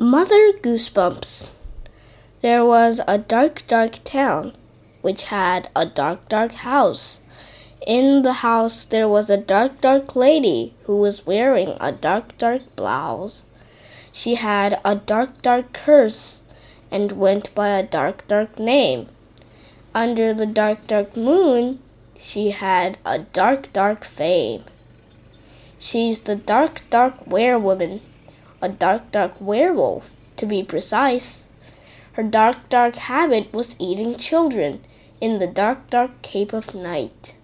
Mother Goosebumps. There was a dark, dark town which had a dark, dark house. In the house there was a dark, dark lady who was wearing a dark, dark blouse. She had a dark, dark curse and went by a dark, dark name. Under the dark, dark moon, she had a dark, dark fame. She's the dark, dark werewoman a dark, dark werewolf, to be precise. Her dark, dark habit was eating children in the dark, dark Cape of Night.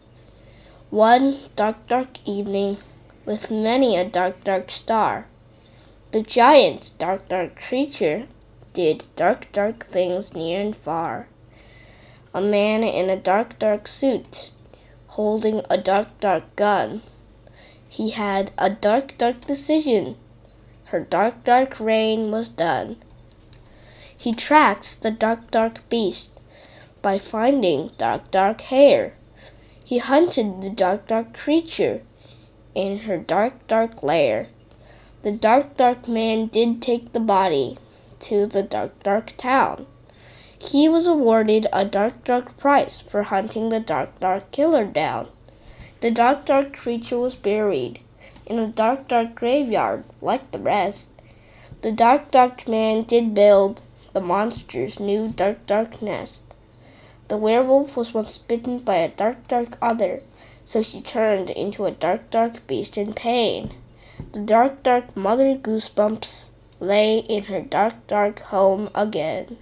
One dark, dark evening, with many a dark, dark star, the giant, dark, dark creature did dark, dark things near and far. A man in a dark, dark suit, holding a dark, dark gun. He had a dark, dark decision her dark, dark reign was done. He tracks the dark, dark beast by finding dark, dark hair. He hunted the dark, dark creature in her dark, dark lair. The dark, dark man did take the body to the dark, dark town. He was awarded a dark, dark price for hunting the dark, dark killer down. The dark, dark creature was buried in a dark, dark graveyard like the rest. The dark, dark man did build the monster's new dark, dark nest. The werewolf was once bitten by a dark, dark other, so she turned into a dark, dark beast in pain. The dark, dark mother goosebumps lay in her dark, dark home again.